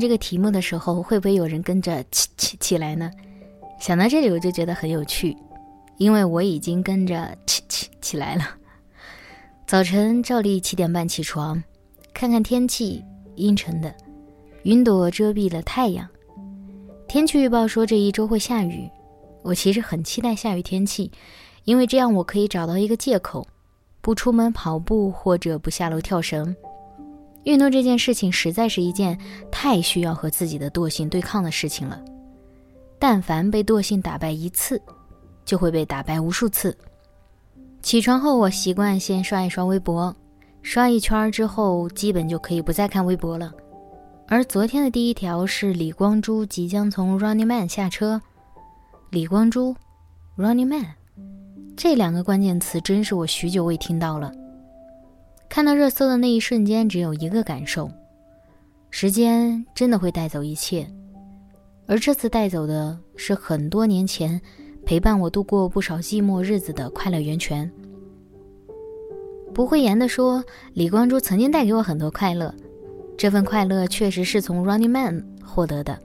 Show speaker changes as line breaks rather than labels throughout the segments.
这个题目的时候，会不会有人跟着起起起来呢？想到这里，我就觉得很有趣，因为我已经跟着起起起来了。早晨照例七点半起床，看看天气，阴沉的，云朵遮蔽了太阳。天气预报说这一周会下雨，我其实很期待下雨天气，因为这样我可以找到一个借口，不出门跑步或者不下楼跳绳。运动这件事情实在是一件太需要和自己的惰性对抗的事情了。但凡被惰性打败一次，就会被打败无数次。起床后，我习惯先刷一刷微博，刷一圈之后，基本就可以不再看微博了。而昨天的第一条是李光洙即将从 Running Man 下车。李光洙，Running Man，这两个关键词真是我许久未听到了。看到热搜的那一瞬间，只有一个感受：时间真的会带走一切，而这次带走的是很多年前陪伴我度过不少寂寞日子的快乐源泉。不讳言的说，李光洙曾经带给我很多快乐，这份快乐确实是从 Running Man 获得的。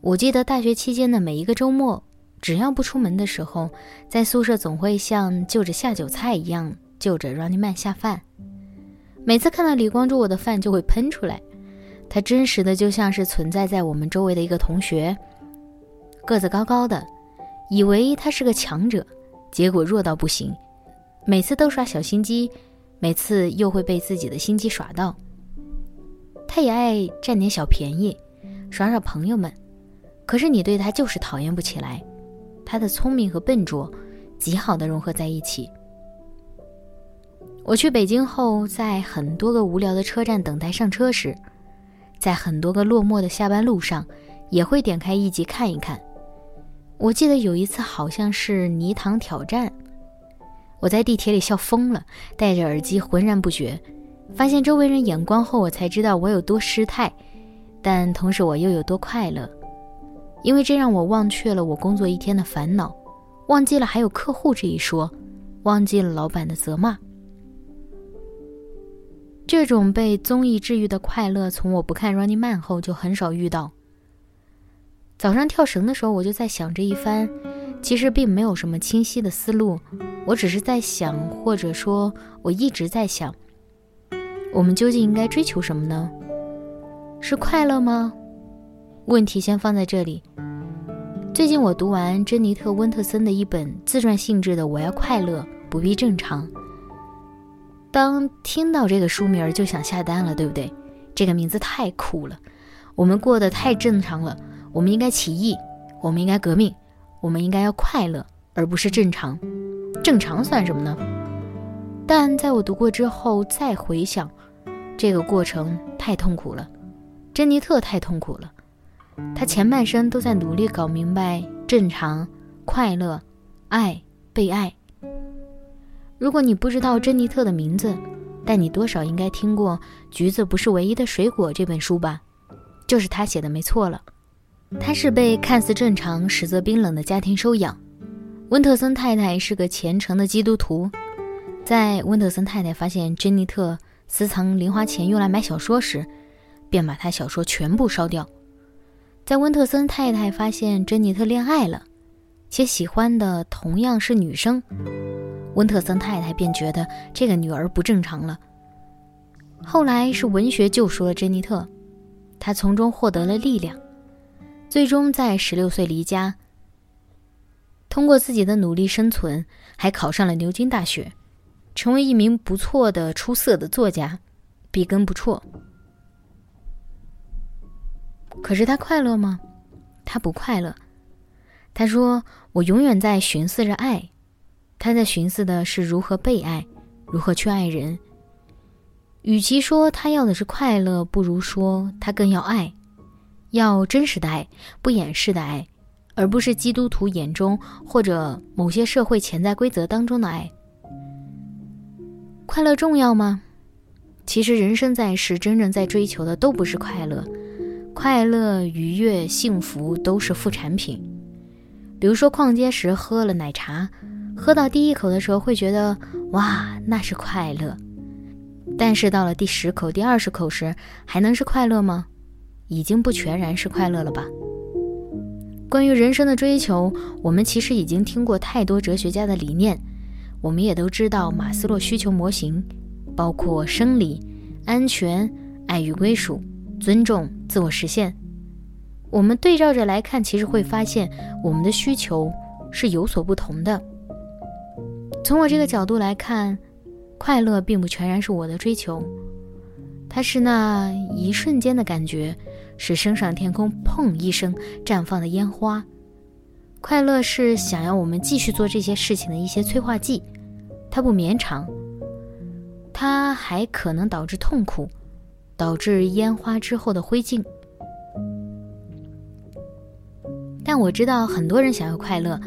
我记得大学期间的每一个周末，只要不出门的时候，在宿舍总会像就着下酒菜一样，就着 Running Man 下饭。每次看到李光洙，我的饭就会喷出来。他真实的就像是存在在我们周围的一个同学，个子高高的，以为他是个强者，结果弱到不行。每次都耍小心机，每次又会被自己的心机耍到。他也爱占点小便宜，耍耍朋友们。可是你对他就是讨厌不起来，他的聪明和笨拙，极好的融合在一起。我去北京后，在很多个无聊的车站等待上车时，在很多个落寞的下班路上，也会点开一集看一看。我记得有一次好像是《泥塘挑战》，我在地铁里笑疯了，戴着耳机浑然不觉。发现周围人眼光后，我才知道我有多失态，但同时我又有多快乐，因为这让我忘却了我工作一天的烦恼，忘记了还有客户这一说，忘记了老板的责骂。这种被综艺治愈的快乐，从我不看《Running Man》后就很少遇到。早上跳绳的时候，我就在想这一番，其实并没有什么清晰的思路，我只是在想，或者说我一直在想，我们究竟应该追求什么呢？是快乐吗？问题先放在这里。最近我读完珍妮特·温特森的一本自传性质的《我要快乐，不必正常》。当听到这个书名就想下单了，对不对？这个名字太酷了。我们过得太正常了，我们应该起义，我们应该革命，我们应该要快乐，而不是正常。正常算什么呢？但在我读过之后再回想，这个过程太痛苦了。珍妮特太痛苦了，她前半生都在努力搞明白正常、快乐、爱、被爱。如果你不知道珍妮特的名字，但你多少应该听过《橘子不是唯一的水果》这本书吧？就是他写的，没错了。他是被看似正常实则冰冷的家庭收养。温特森太太是个虔诚的基督徒，在温特森太太发现珍妮特私藏零花钱用来买小说时，便把她小说全部烧掉。在温特森太太发现珍妮特恋爱了，且喜欢的同样是女生。温特森太太便觉得这个女儿不正常了。后来是文学救赎了珍妮特，她从中获得了力量，最终在十六岁离家，通过自己的努力生存，还考上了牛津大学，成为一名不错的、出色的作家，笔耕不辍。可是他快乐吗？他不快乐。他说：“我永远在寻思着爱。”他在寻思的是如何被爱，如何去爱人。与其说他要的是快乐，不如说他更要爱，要真实的爱，不掩饰的爱，而不是基督徒眼中或者某些社会潜在规则当中的爱。快乐重要吗？其实人生在世，真正在追求的都不是快乐，快乐、愉悦、幸福都是副产品。比如说逛街时喝了奶茶。喝到第一口的时候会觉得哇，那是快乐，但是到了第十口、第二十口时，还能是快乐吗？已经不全然是快乐了吧。关于人生的追求，我们其实已经听过太多哲学家的理念，我们也都知道马斯洛需求模型，包括生理、安全、爱与归属、尊重、自我实现。我们对照着来看，其实会发现我们的需求是有所不同的。从我这个角度来看，快乐并不全然是我的追求，它是那一瞬间的感觉，是升上天空砰一声绽放的烟花。快乐是想要我们继续做这些事情的一些催化剂，它不绵长，它还可能导致痛苦，导致烟花之后的灰烬。但我知道很多人想要快乐。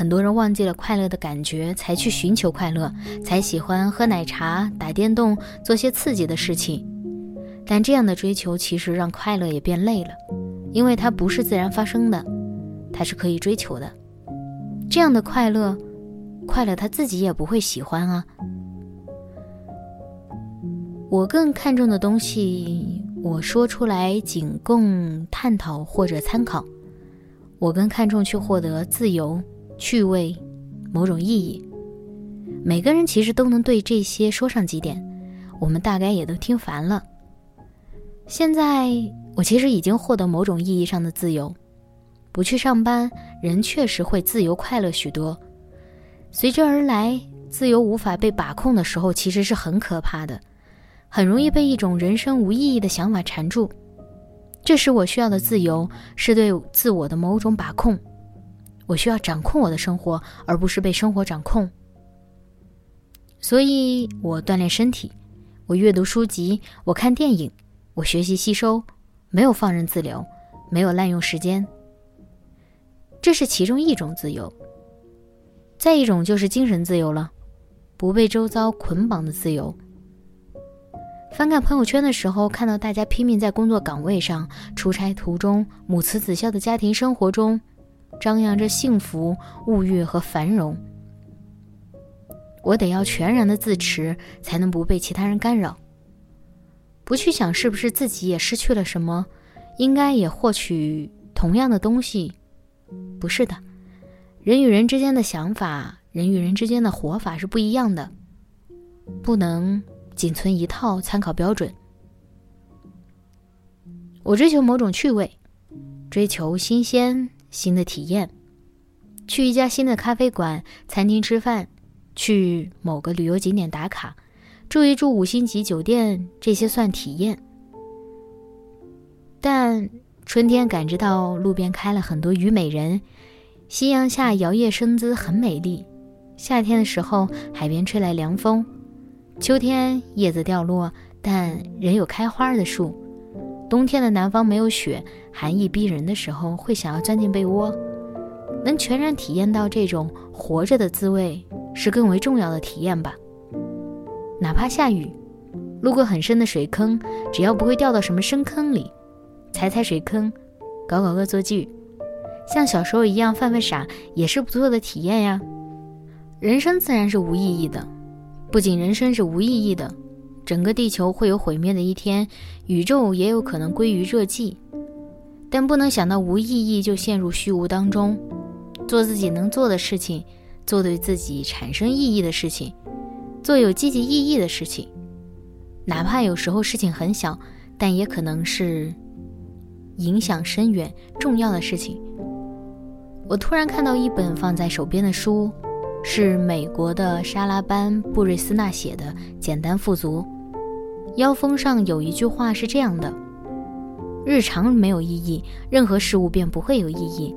很多人忘记了快乐的感觉，才去寻求快乐，才喜欢喝奶茶、打电动、做些刺激的事情。但这样的追求其实让快乐也变累了，因为它不是自然发生的，它是可以追求的。这样的快乐，快乐他自己也不会喜欢啊。我更看重的东西，我说出来仅供探讨或者参考。我更看重去获得自由。趣味，某种意义，每个人其实都能对这些说上几点，我们大概也都听烦了。现在我其实已经获得某种意义上的自由，不去上班，人确实会自由快乐许多。随之而来，自由无法被把控的时候，其实是很可怕的，很容易被一种人生无意义的想法缠住。这时我需要的自由，是对自我的某种把控。我需要掌控我的生活，而不是被生活掌控。所以，我锻炼身体，我阅读书籍，我看电影，我学习吸收，没有放任自流，没有滥用时间。这是其中一种自由。再一种就是精神自由了，不被周遭捆绑的自由。翻看朋友圈的时候，看到大家拼命在工作岗位上、出差途中、母慈子孝的家庭生活中。张扬着幸福、物欲和繁荣，我得要全然的自持，才能不被其他人干扰。不去想是不是自己也失去了什么，应该也获取同样的东西，不是的。人与人之间的想法，人与人之间的活法是不一样的，不能仅存一套参考标准。我追求某种趣味，追求新鲜。新的体验，去一家新的咖啡馆、餐厅吃饭，去某个旅游景点打卡，住一住五星级酒店，这些算体验。但春天感知到路边开了很多虞美人，夕阳下摇曳生姿很美丽。夏天的时候，海边吹来凉风；秋天叶子掉落，但仍有开花的树。冬天的南方没有雪，寒意逼人的时候，会想要钻进被窝。能全然体验到这种活着的滋味，是更为重要的体验吧。哪怕下雨，路过很深的水坑，只要不会掉到什么深坑里，踩踩水坑，搞搞恶作剧，像小时候一样犯犯傻，也是不错的体验呀。人生自然是无意义的，不仅人生是无意义的。整个地球会有毁灭的一天，宇宙也有可能归于热寂，但不能想到无意义就陷入虚无当中。做自己能做的事情，做对自己产生意义的事情，做有积极意义的事情，哪怕有时候事情很小，但也可能是影响深远、重要的事情。我突然看到一本放在手边的书，是美国的莎拉班布瑞斯纳写的《简单富足》。腰封上有一句话是这样的：“
日常没有意义，任何事物便不会有意义。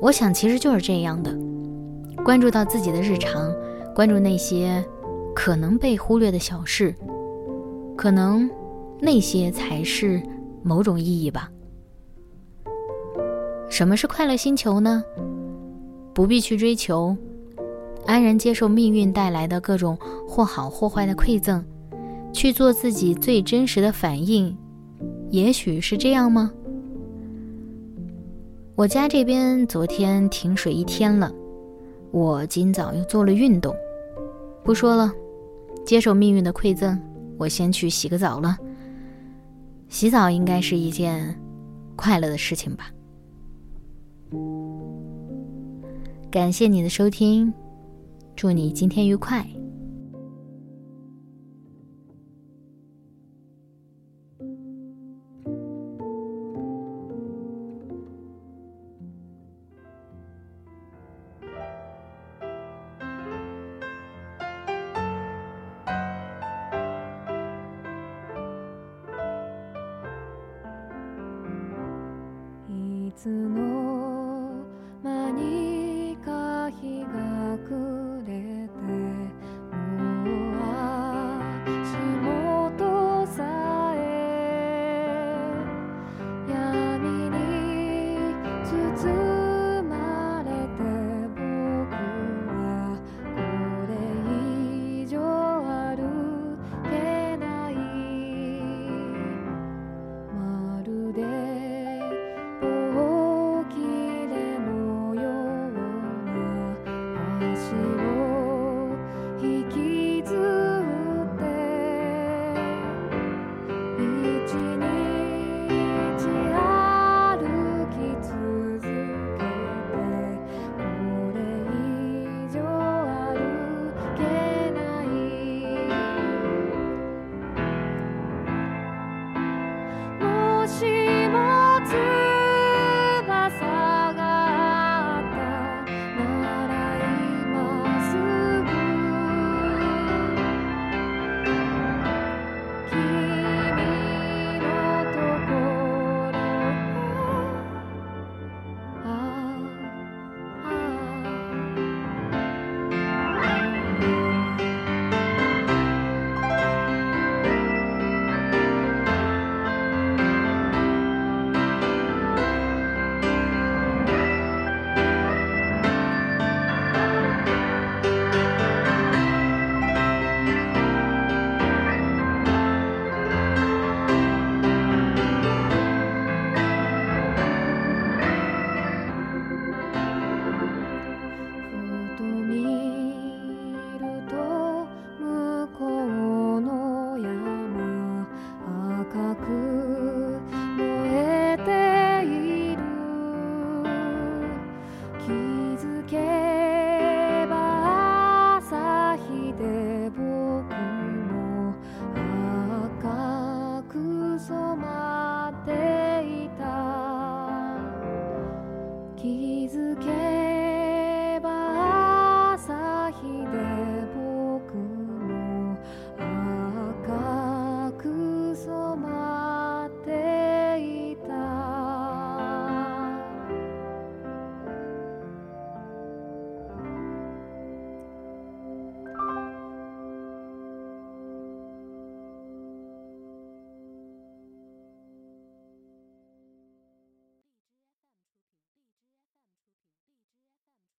我想，其实就是这样的。关注到自己的日常，关注那些可能被忽略的小事，可能那些才是某种意义吧。什么是快乐星球呢？不必去追求，安然接受命运带来的各种或好或坏的馈赠，去做自己最真实的反应。也许是这样吗？我家这边昨天停水一天了，我今早又做了运动。不说了，接受命运的馈赠，我先去洗个澡了。洗澡应该是一件快乐的事情吧。感谢你的收听，祝你今天愉快。つ